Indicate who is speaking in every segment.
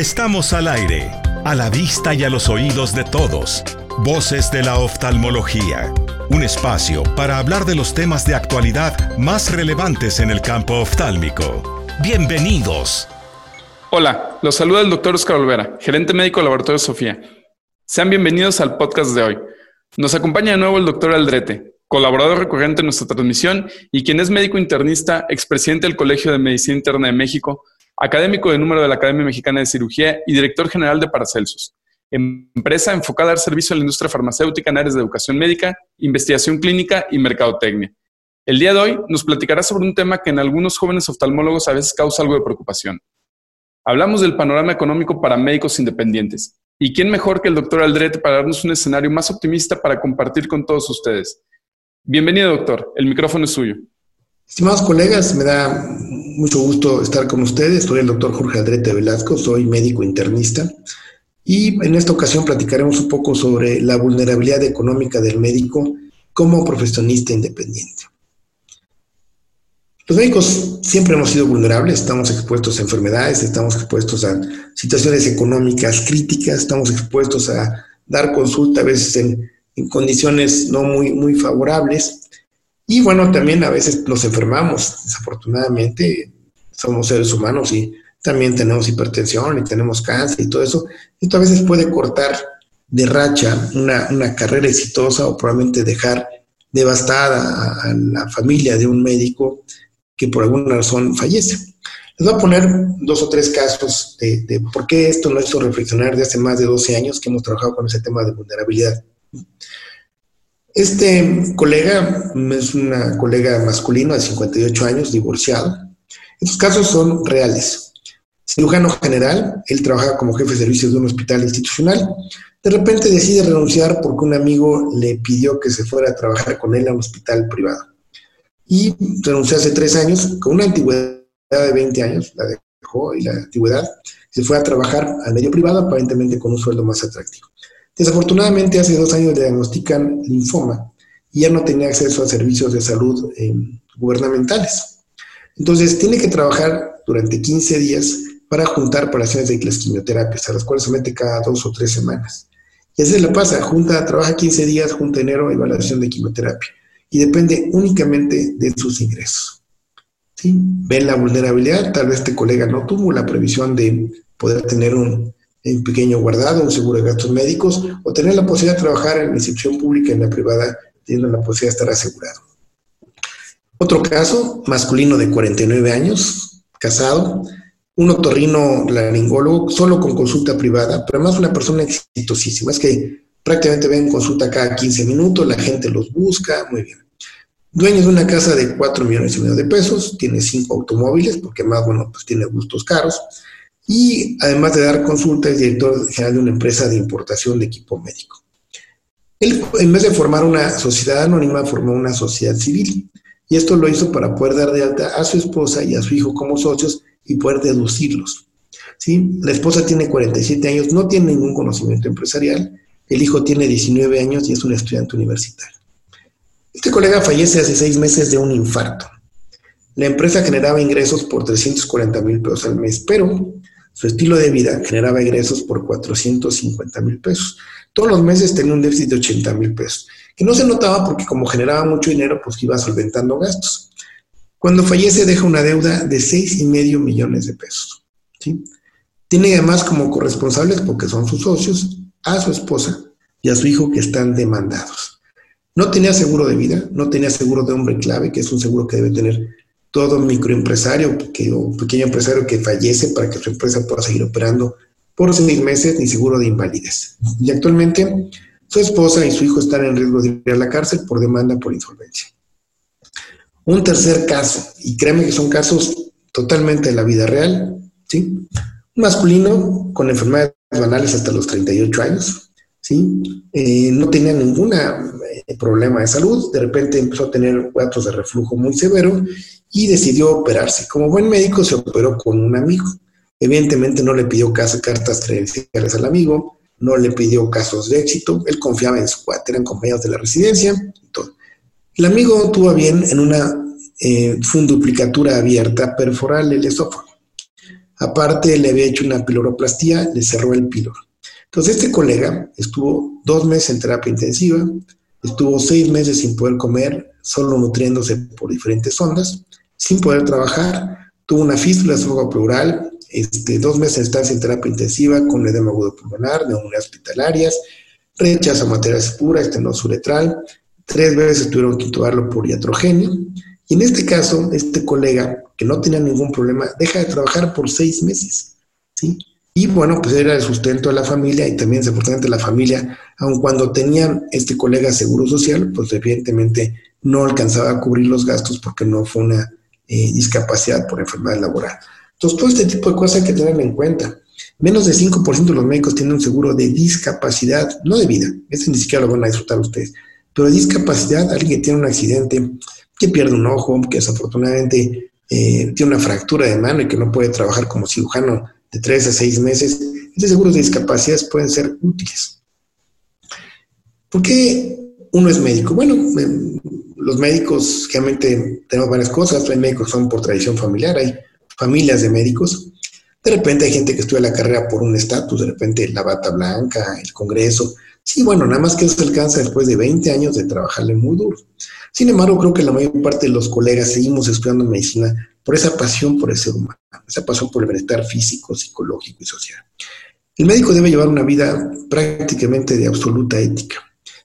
Speaker 1: Estamos al aire, a la vista y a los oídos de todos. Voces de la oftalmología. Un espacio para hablar de los temas de actualidad más relevantes en el campo oftálmico. Bienvenidos.
Speaker 2: Hola, los saluda el doctor Oscar Olvera, gerente médico del Laboratorio Sofía. Sean bienvenidos al podcast de hoy. Nos acompaña de nuevo el doctor Aldrete, colaborador recurrente en nuestra transmisión y quien es médico internista, expresidente del Colegio de Medicina Interna de México, académico de número de la Academia Mexicana de Cirugía y director general de Paracelsus, empresa enfocada a dar servicio a la industria farmacéutica en áreas de educación médica, investigación clínica y mercadotecnia. El día de hoy nos platicará sobre un tema que en algunos jóvenes oftalmólogos a veces causa algo de preocupación. Hablamos del panorama económico para médicos independientes. ¿Y quién mejor que el doctor Aldrete para darnos un escenario más optimista para compartir con todos ustedes? Bienvenido, doctor. El micrófono es suyo.
Speaker 3: Estimados colegas, me da mucho gusto estar con ustedes. Soy el doctor Jorge Aldrete Velasco, soy médico internista y en esta ocasión platicaremos un poco sobre la vulnerabilidad económica del médico como profesionista independiente. Los médicos siempre hemos sido vulnerables, estamos expuestos a enfermedades, estamos expuestos a situaciones económicas críticas, estamos expuestos a dar consulta a veces en, en condiciones no muy, muy favorables y bueno, también a veces nos enfermamos, desafortunadamente somos seres humanos y también tenemos hipertensión y tenemos cáncer y todo eso. Esto a veces puede cortar de racha una, carrera exitosa o probablemente dejar devastada a, la familia de un médico que por alguna razón fallece. Les voy a poner dos o tres casos de, de por qué esto nos hizo reflexionar de hace más de 12 años que hemos trabajado con ese tema de vulnerabilidad. Este colega es una colega masculino de 58 años, divorciado. Estos casos son reales. Cirujano general, él trabaja como jefe de servicios de un hospital institucional. De repente decide renunciar porque un amigo le pidió que se fuera a trabajar con él a un hospital privado. Y renunció hace tres años, con una antigüedad de 20 años, la dejó y la antigüedad, se fue a trabajar al medio privado, aparentemente con un sueldo más atractivo. Desafortunadamente, hace dos años le diagnostican linfoma y ya no tenía acceso a servicios de salud eh, gubernamentales. Entonces, tiene que trabajar durante 15 días para juntar operaciones de las quimioterapias, a las cuales se mete cada dos o tres semanas. Y así le pasa, junta, trabaja 15 días, junta enero, evaluación de quimioterapia. Y depende únicamente de sus ingresos. ¿Sí? Ven la vulnerabilidad, tal vez este colega no tuvo la previsión de poder tener un en pequeño guardado, un seguro de gastos médicos, o tener la posibilidad de trabajar en la institución pública, en la privada, teniendo la posibilidad de estar asegurado. Otro caso, masculino de 49 años, casado, un otorrino laringólogo, solo con consulta privada, pero además una persona exitosísima. Es que prácticamente ven consulta cada 15 minutos, la gente los busca, muy bien. Dueño de una casa de 4 millones y medio de pesos, tiene 5 automóviles, porque más, bueno, pues tiene gustos caros y además de dar consulta es director general de una empresa de importación de equipo médico. Él, en vez de formar una sociedad anónima, formó una sociedad civil y esto lo hizo para poder dar de alta a su esposa y a su hijo como socios y poder deducirlos. ¿sí? La esposa tiene 47 años, no tiene ningún conocimiento empresarial, el hijo tiene 19 años y es un estudiante universitario. Este colega fallece hace seis meses de un infarto. La empresa generaba ingresos por 340 mil pesos al mes, pero su estilo de vida generaba ingresos por 450 mil pesos. Dos los meses tenía un déficit de 80 mil pesos, que no se notaba porque como generaba mucho dinero, pues iba solventando gastos. Cuando fallece deja una deuda de seis y medio millones de pesos. ¿sí? Tiene además como corresponsables, porque son sus socios, a su esposa y a su hijo que están demandados. No tenía seguro de vida, no tenía seguro de hombre clave, que es un seguro que debe tener todo microempresario que, o pequeño empresario que fallece para que su empresa pueda seguir operando por seis meses ni seguro de invalidez. Y actualmente su esposa y su hijo están en riesgo de ir a la cárcel por demanda por insolvencia. Un tercer caso, y créeme que son casos totalmente de la vida real, ¿sí? Un masculino con enfermedades banales hasta los 38 años, ¿sí? Eh, no tenía ningún eh, problema de salud, de repente empezó a tener cuadros de reflujo muy severo y decidió operarse. Como buen médico se operó con un amigo. Evidentemente no le pidió cartas credenciales al amigo, no le pidió casos de éxito, él confiaba en su cuate, eran compañeros de la residencia y todo. El amigo tuvo bien en una eh, funduplicatura abierta perforar el esófago. Aparte, le había hecho una piloroplastía, le cerró el píloro. Entonces, este colega estuvo dos meses en terapia intensiva, estuvo seis meses sin poder comer, solo nutriéndose por diferentes ondas, sin poder trabajar, tuvo una fístula pleural, este, dos meses de estancia en terapia intensiva con edema agudo pulmonar, neumonías hospitalarias, rechazo a materias puras, estenosis uretral, tres veces tuvieron que intubarlo por iatrogenia, y en este caso, este colega, que no tenía ningún problema, deja de trabajar por seis meses, ¿sí? Y bueno, pues era el sustento de la familia y también desafortunadamente la familia, aun cuando tenía este colega seguro social, pues evidentemente no alcanzaba a cubrir los gastos porque no fue una eh, discapacidad por enfermedad laboral. Entonces, todo este tipo de cosas hay que tener en cuenta. Menos de 5% de los médicos tienen un seguro de discapacidad, no de vida, ese ni siquiera lo van a disfrutar ustedes, pero de discapacidad, alguien que tiene un accidente, que pierde un ojo, que desafortunadamente eh, tiene una fractura de mano y que no puede trabajar como cirujano de tres a seis meses, estos seguros de discapacidades pueden ser útiles. ¿Por qué uno es médico? Bueno, em, los médicos, realmente tenemos varias cosas, hay médicos que son por tradición familiar, hay familias de médicos. De repente hay gente que estudia la carrera por un estatus, de repente la bata blanca, el Congreso. Sí, bueno, nada más que eso se alcanza después de 20 años de trabajarle muy duro. Sin embargo, creo que la mayor parte de los colegas seguimos estudiando medicina por esa pasión por el ser humano, esa pasión por el bienestar físico, psicológico y social. El médico debe llevar una vida prácticamente de absoluta ética,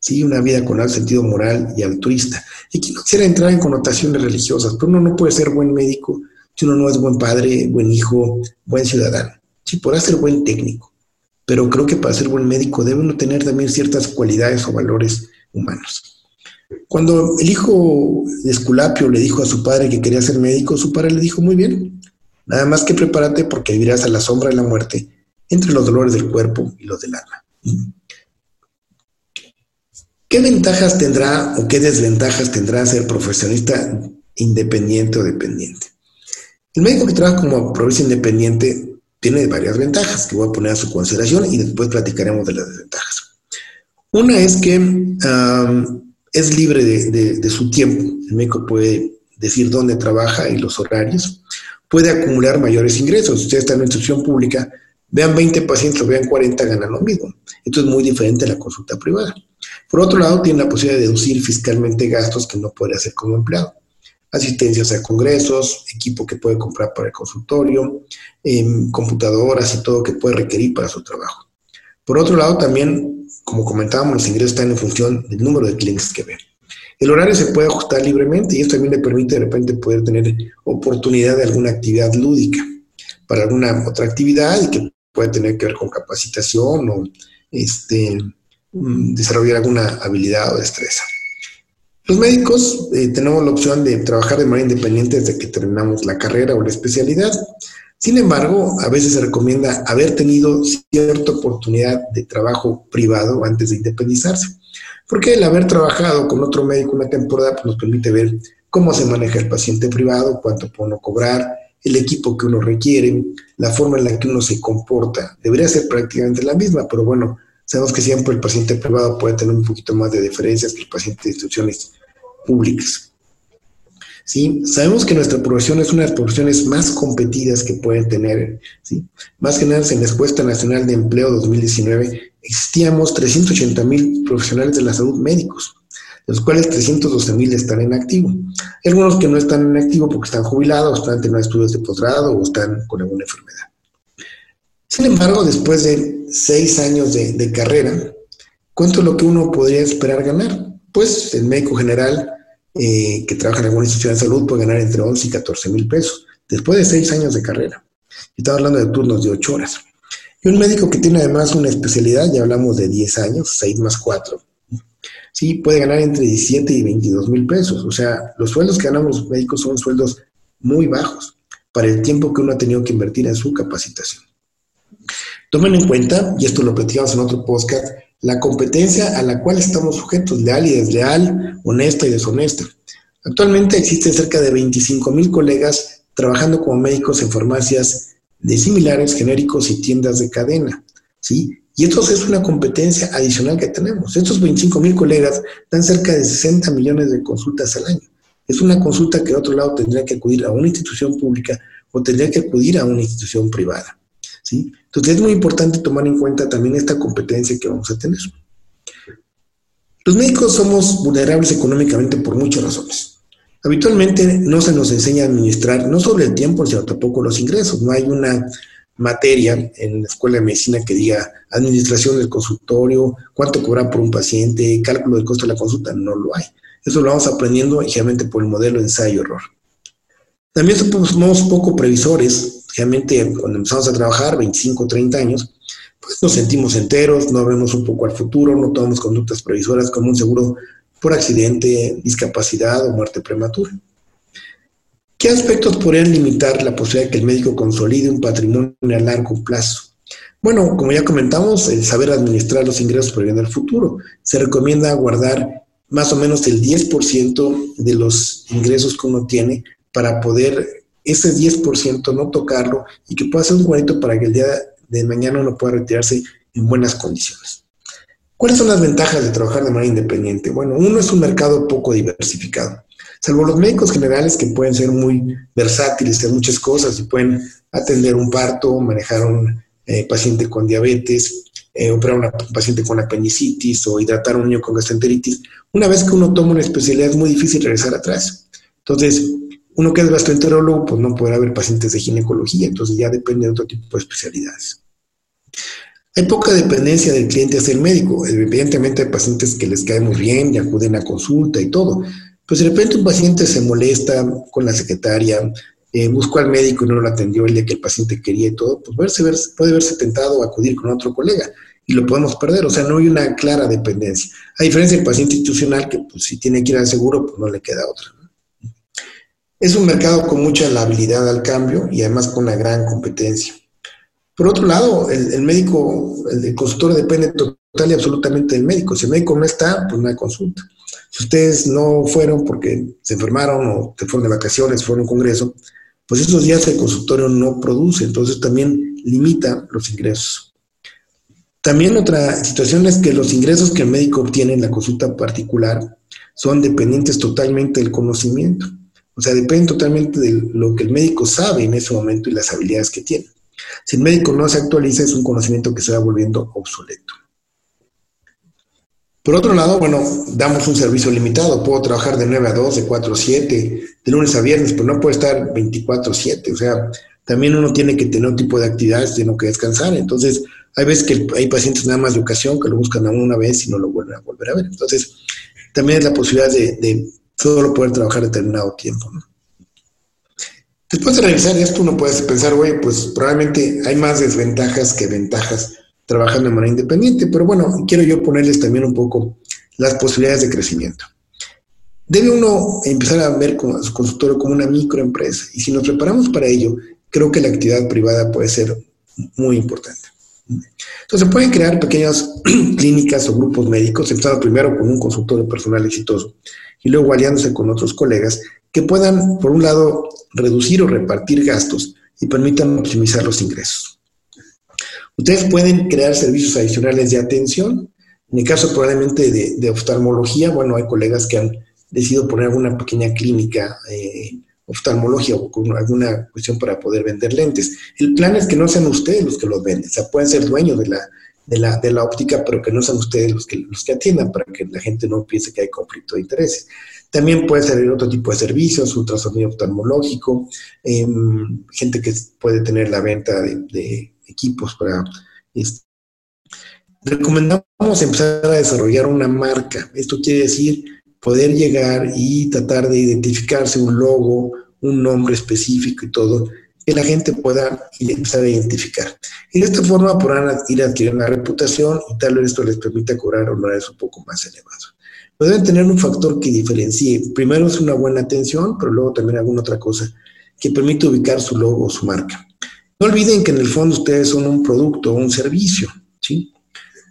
Speaker 3: ¿sí? una vida con alto sentido moral y altruista. Y no quisiera entrar en connotaciones religiosas, pero uno no puede ser buen médico si uno no es buen padre, buen hijo, buen ciudadano. Sí, podrá ser buen técnico, pero creo que para ser buen médico debe uno tener también ciertas cualidades o valores humanos. Cuando el hijo de Esculapio le dijo a su padre que quería ser médico, su padre le dijo, muy bien, nada más que prepárate porque vivirás a la sombra de la muerte entre los dolores del cuerpo y los del alma. ¿Qué ventajas tendrá o qué desventajas tendrá ser profesionista independiente o dependiente? El médico que trabaja como profesionista independiente tiene varias ventajas que voy a poner a su consideración y después platicaremos de las desventajas. Una es que es libre de, su tiempo. El médico puede decir dónde trabaja y los horarios. Puede acumular mayores ingresos. Si usted está en una institución pública, vean 20 pacientes o vean 40, ganan lo mismo. Esto es muy diferente a la consulta privada. Por otro lado, tiene la posibilidad de deducir fiscalmente gastos que no puede hacer como empleado. Asistencias a congresos, equipo que puede comprar para el consultorio, em, computadoras y todo que puede requerir para su trabajo. Por otro lado, también como comentábamos, los ingresos están en función del número de clientes que ven. El horario se puede ajustar libremente y esto también le permite de repente poder tener oportunidad de alguna actividad lúdica para alguna otra actividad y que puede tener que ver con capacitación o este, desarrollar alguna habilidad o destreza. Los médicos eh, tenemos la opción de trabajar de manera independiente desde que terminamos la carrera o la especialidad. Sin embargo, a veces se recomienda haber tenido cierta oportunidad de trabajo privado antes de independizarse, porque el haber trabajado con otro médico una temporada pues, nos permite ver cómo se maneja el paciente privado, cuánto puede uno cobrar, el equipo que uno requiere, la forma en la que uno se comporta. Debería ser prácticamente la misma, pero bueno, sabemos que siempre el paciente privado puede tener un poquito más de diferencias que el paciente de instituciones públicas. ¿sí? Sabemos que nuestra profesión es una de las profesiones más competidas que pueden tener, ¿sí? Más que nada en la encuesta nacional de empleo 2019 existíamos 380 mil profesionales de la salud médicos, de los cuales 312 mil están en activo. Hay algunos que no están en activo porque están jubilados, están teniendo estudios de posgrado o están con alguna enfermedad. Sin embargo, después de seis años de, carrera, ¿cuánto es lo que uno podría esperar ganar? Pues el médico general eh, que trabaja en alguna institución de salud puede ganar entre 11 y 14 mil pesos, después de seis años de carrera. Estamos hablando de turnos de 8 horas. Y un médico que tiene además una especialidad, ya hablamos de 10 años, 6 más 4, sí, puede ganar entre 17 y 22 mil pesos. O sea, los sueldos que ganamos los médicos son sueldos muy bajos para el tiempo que uno ha tenido que invertir en su capacitación. Tomen en cuenta, y esto lo platicamos en otro podcast, la competencia a la cual estamos sujetos, leal y desleal, honesta y deshonesta. Actualmente existen cerca de 25 mil colegas trabajando como médicos en farmacias de similares, genéricos y tiendas de cadena. ¿sí? Y esto es una competencia adicional que tenemos. Estos 25 mil colegas dan cerca de 60 millones de consultas al año. Es una consulta que de otro lado tendría que acudir a una institución pública o tendría que acudir a una institución privada. Entonces es muy importante tomar en cuenta también esta competencia que vamos a tener. Los médicos somos vulnerables económicamente por muchas razones. Habitualmente no se nos enseña a administrar no solo el tiempo, sino tampoco los ingresos. No hay una materia en la escuela de medicina que diga administración del consultorio, cuánto cobrar por un paciente, cálculo del costo de la consulta, no lo hay. Eso lo vamos aprendiendo ligeramente por el modelo ensayo-error. También somos poco previsores, realmente cuando empezamos a trabajar, 25, 30 años, pues nos sentimos enteros, no vemos un poco al futuro, no tomamos conductas previsoras como un seguro por accidente, discapacidad o muerte prematura. ¿Qué aspectos podrían limitar la posibilidad de que el médico consolide un patrimonio a largo plazo? Bueno, como ya comentamos, el saber administrar los ingresos previendo el futuro. Se recomienda guardar más o menos el 10% de los ingresos que uno tiene para poder ese 10% no tocarlo y que pueda ser un guardito para que el día de mañana uno pueda retirarse en buenas condiciones. ¿Cuáles son las ventajas de trabajar de manera independiente? Bueno, uno es un mercado poco diversificado. Salvo los médicos generales que pueden ser muy versátiles, hacer muchas cosas y pueden atender un parto, manejar un eh, paciente con diabetes, eh, operar un paciente con apendicitis o hidratar a un niño con gastroenteritis. Una vez que uno toma una especialidad es muy difícil regresar atrás. Entonces, uno que es gastroenterólogo, pues no podrá haber pacientes de ginecología, entonces ya depende de otro tipo de especialidades. Hay poca dependencia del cliente hacia el médico. Evidentemente hay pacientes que les cae muy bien y acuden a consulta y todo. Pues de repente un paciente se molesta con la secretaria, eh, buscó al médico y no lo atendió el día que el paciente quería y todo, pues verse, puede verse tentado a acudir con otro colega y lo podemos perder. O sea, no hay una clara dependencia. A diferencia del paciente institucional que pues, si tiene que ir al seguro, pues no le queda otra. Es un mercado con mucha habilidad al cambio y además con una gran competencia. Por otro lado, el, médico, el, consultor depende total y absolutamente del médico. Si el médico no está, pues no hay consulta. Si ustedes no fueron porque se enfermaron o se fueron de vacaciones, fueron a un congreso, pues esos días el consultorio no produce, entonces también limita los ingresos. También otra situación es que los ingresos que el médico obtiene en la consulta particular son dependientes totalmente del conocimiento. O sea, dependen totalmente de lo que el médico sabe en ese momento y las habilidades que tiene. Si el médico no se actualiza, es un conocimiento que se va volviendo obsoleto. Por otro lado, bueno, damos un servicio limitado. Puedo trabajar de 9 a 2, de 4 a 7, de lunes a viernes, pero no puedo estar 24 a 7. O sea, también uno tiene que tener un tipo de actividades, tiene que descansar. Entonces, hay veces que hay pacientes nada más de ocasión que lo buscan a una vez y no lo vuelven a volver a ver. Entonces, también es la posibilidad de, solo poder trabajar determinado tiempo. Después de revisar esto, uno puede pensar, oye, pues probablemente hay más desventajas que ventajas trabajando de manera independiente, pero bueno, quiero yo ponerles también un poco las posibilidades de crecimiento. Debe uno empezar a ver a su consultorio como una microempresa y si nos preparamos para ello, creo que la actividad privada puede ser muy importante. Entonces, pueden crear pequeñas clínicas o grupos médicos, empezando primero con un consultorio personal exitoso y luego aliándose con otros colegas que puedan, por un lado, reducir o repartir gastos y permitan optimizar los ingresos. Ustedes pueden crear servicios adicionales de atención. En el caso probablemente de, oftalmología, bueno, hay colegas que han decidido poner alguna pequeña clínica eh, oftalmología o con alguna cuestión para poder vender lentes. El plan es que no sean ustedes los que los venden, o sea, pueden ser dueños de la, de la, de la óptica, pero que no sean ustedes los que, los que atiendan para que la gente no piense que hay conflicto de intereses. También puede ser otro tipo de servicios, ultrasonido oftalmológico, em, gente que puede tener la venta de, equipos para... Este. Recomendamos empezar a desarrollar una marca. Esto quiere decir poder llegar y tratar de identificarse un logo, un nombre específico y todo, que la gente pueda empezar a identificar. Y de esta forma podrán ir adquiriendo una reputación y tal vez esto les permita cobrar honorarios un poco más elevados. Pero deben tener un factor que diferencie. Primero es una buena atención, pero luego también alguna otra cosa que permite ubicar su logo o su marca. No olviden que en el fondo ustedes son un producto o un servicio, ¿sí?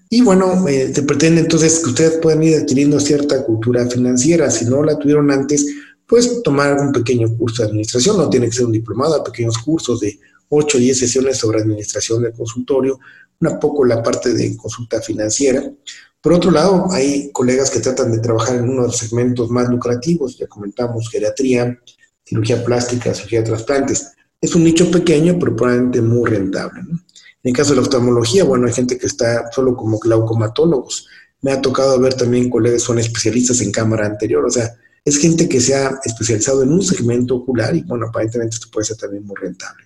Speaker 3: Y bueno, eh, se pretende entonces que ustedes puedan ir adquiriendo cierta cultura financiera. Si no la tuvieron antes, pues tomar un pequeño curso de administración. No tiene que ser un diplomado, pequeños cursos de 8 o 10 sesiones sobre administración del consultorio, una poco la parte de consulta financiera. Por otro lado, hay colegas que tratan de trabajar en uno de los segmentos más lucrativos, ya comentamos, geriatría, cirugía plástica, cirugía de trasplantes. Es un nicho pequeño, pero probablemente muy rentable. En el caso de la oftalmología, bueno, hay gente que está solo como glaucomatólogos. Me ha tocado ver también colegas que son especialistas en cámara anterior, o sea, es gente que se ha especializado en un segmento ocular y, bueno, aparentemente esto puede ser también muy rentable.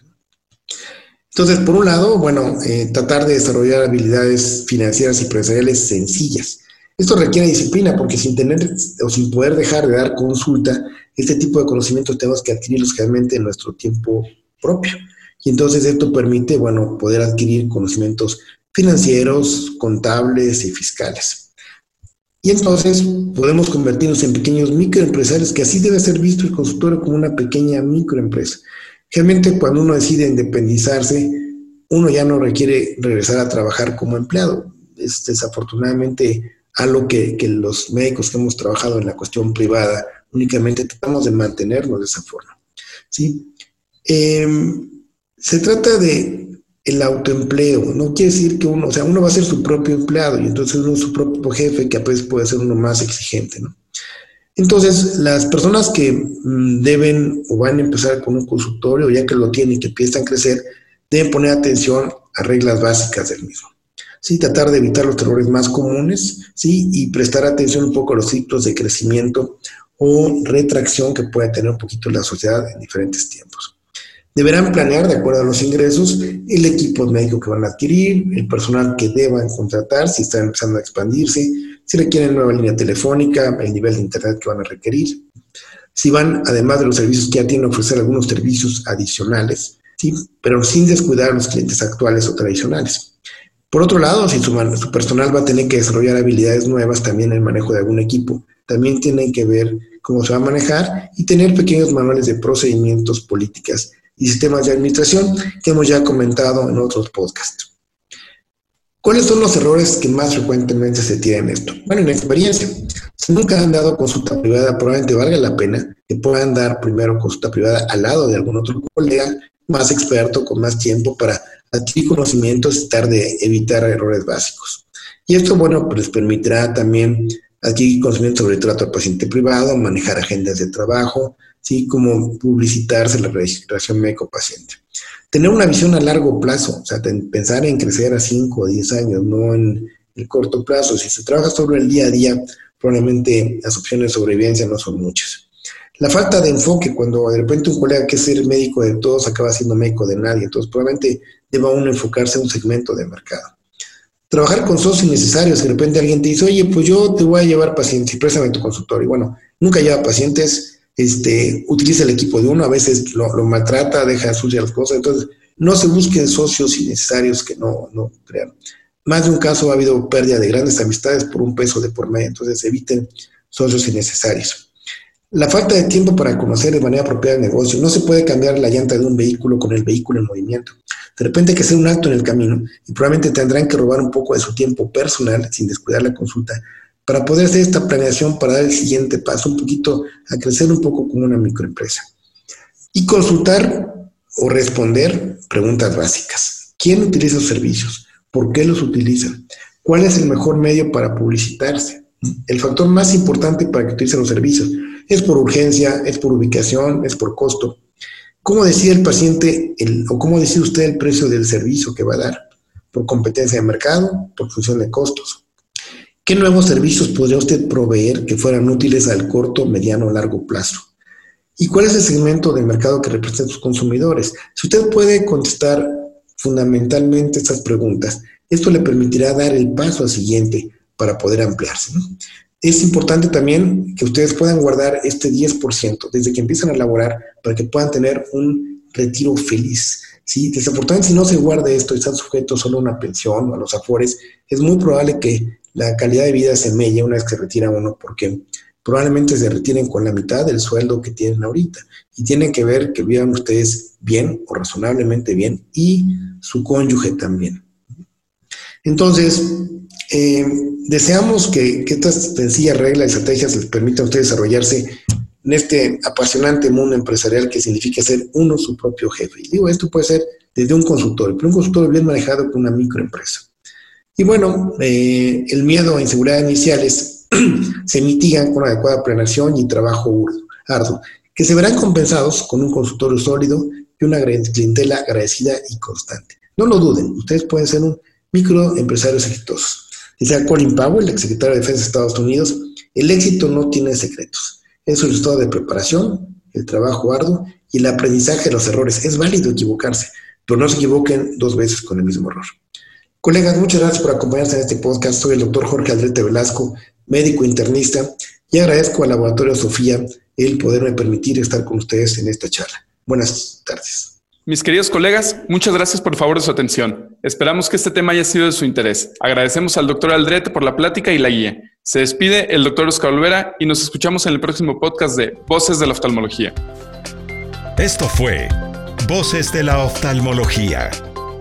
Speaker 3: Entonces, por un lado, bueno, eh, tratar de desarrollar habilidades financieras y empresariales sencillas. Esto requiere disciplina porque sin tener o sin poder dejar de dar consulta, este tipo de conocimientos tenemos que adquirirlos realmente en nuestro tiempo propio. Y entonces esto permite, bueno, poder adquirir conocimientos financieros, contables y fiscales. Y entonces podemos convertirnos en pequeños microempresarios, que así debe ser visto el consultorio como una pequeña microempresa. Realmente cuando uno decide independizarse, uno ya no requiere regresar a trabajar como empleado. Es desafortunadamente algo que, los médicos que hemos trabajado en la cuestión privada únicamente tratamos de mantenernos de esa forma. ¿sí? Em, se trata de el autoempleo, no quiere decir que uno, o sea, uno va a ser su propio empleado y entonces uno es su propio jefe que a veces puede ser uno más exigente, ¿no? Entonces, las personas que mm, deben o van a empezar con un consultorio, ya que lo tienen que empiezan a crecer, deben poner atención a reglas básicas del mismo. ¿sí? Tratar de evitar los errores más comunes ¿sí? y prestar atención un poco a los ciclos de crecimiento o retracción que puede tener un poquito la sociedad en diferentes tiempos. Deberán planear, de acuerdo a los ingresos, el equipo médico que van a adquirir, el personal que deban contratar si están empezando a expandirse, si requieren nueva línea telefónica, el nivel de internet que van a requerir, si van, además de los servicios que ya tienen, ofrecer algunos servicios adicionales, ¿sí? pero sin descuidar a los clientes actuales o tradicionales. Por otro lado, si su, su, personal va a tener que desarrollar habilidades nuevas también en el manejo de algún equipo, también tienen que ver cómo se va a manejar y tener pequeños manuales de procedimientos, políticas y sistemas de administración que hemos ya comentado en otros podcasts. ¿Cuáles son los errores que más frecuentemente se tienen esto? Bueno, en experiencia, si nunca han dado consulta privada, probablemente valga la pena que puedan dar primero consulta privada al lado de algún otro colega más experto, con más tiempo para adquirir conocimientos y evitar errores básicos. Y esto, bueno, pues les permitirá también adquirir conocimiento sobre el trato al paciente privado, manejar agendas de trabajo, así como publicitarse la registración médico-paciente tener una visión a largo plazo, o sea, pensar en crecer a 5 o 10 años, no en el corto plazo. Si se trabaja sobre el día a día, probablemente las opciones de sobrevivencia no son muchas. La falta de enfoque, cuando de repente un colega que es el médico de todos acaba siendo médico de nadie, entonces probablemente deba uno enfocarse en un segmento de mercado. Trabajar con socios innecesarios, de repente alguien te dice, oye, pues yo te voy a llevar pacientes y préstame tu consultorio. Y bueno, nunca lleva pacientes, este, utiliza el equipo de uno, a veces lo, maltrata, deja sucias las cosas, entonces no se busquen socios innecesarios que no, no crean. Más de un caso ha habido pérdida de grandes amistades por un peso de por medio, entonces eviten socios innecesarios. La falta de tiempo para conocer de manera apropiada el negocio. No se puede cambiar la llanta de un vehículo con el vehículo en movimiento. De repente hay que hacer un acto en el camino y probablemente tendrán que robar un poco de su tiempo personal sin descuidar la consulta para poder hacer esta planeación para dar el siguiente paso, un poquito, a crecer un poco como una microempresa. Y consultar o responder preguntas básicas. ¿Quién utiliza los servicios? ¿Por qué los utilizan? ¿Cuál es el mejor medio para publicitarse? El factor más importante para que utilicen los servicios es por urgencia, es por ubicación, es por costo. ¿Cómo decide el paciente o cómo decide usted el precio del servicio que va a dar? ¿Por competencia de mercado? ¿Por función de costos? ¿Qué nuevos servicios podría usted proveer que fueran útiles al corto, mediano o largo plazo? ¿Y cuál es el segmento del mercado que representa a sus consumidores? Si usted puede contestar fundamentalmente estas preguntas, esto le permitirá dar el paso al siguiente para poder ampliarse. Es importante también que ustedes puedan guardar este 10% desde que empiezan a elaborar para que puedan tener un retiro feliz. ¿sí? Desafortunadamente, si no se guarda esto y están sujetos solo a una pensión o a los afores, es muy probable que la calidad de vida se mella una vez que retira uno porque probablemente se retiren con la mitad del sueldo que tienen ahorita y tienen que ver que vivan ustedes bien o razonablemente bien y su cónyuge también. Entonces, eh, deseamos que, estas sencillas reglas y estrategias les permitan a ustedes desarrollarse en este apasionante mundo empresarial que significa ser uno su propio jefe. Y digo, esto puede ser desde un consultorio, pero un consultorio bien manejado con una microempresa. Y bueno, eh, el miedo a inseguridad iniciales se mitigan con adecuada planeación y trabajo arduo, que se verán compensados con un consultorio sólido y una clientela agradecida y constante. No lo duden, ustedes pueden ser un microempresarios exitosos. Dice Colin Powell, ex secretario de Defensa de Estados Unidos, el éxito no tiene secretos. Es el resultado de preparación, el trabajo arduo y el aprendizaje de los errores. Es válido equivocarse, pero no se equivoquen dos veces con el mismo error. Colegas, muchas gracias por acompañarnos en este podcast. Soy el doctor Jorge Aldrete Velasco, médico internista, y agradezco al Laboratorio Sofía el poderme permitir estar con ustedes en esta charla. Buenas tardes.
Speaker 2: Mis queridos colegas, muchas gracias por favor de su atención. Esperamos que este tema haya sido de su interés. Agradecemos al doctor Aldrete por la plática y la guía. Se despide el doctor Oscar Olvera y nos escuchamos en el próximo podcast de Voces de la Oftalmología.
Speaker 1: Esto fue Voces de la Oftalmología,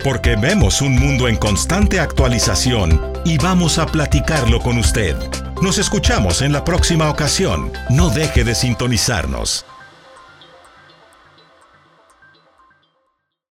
Speaker 1: porque vemos un mundo en constante actualización y vamos a platicarlo con usted. Nos escuchamos en la próxima ocasión. No deje de sintonizarnos.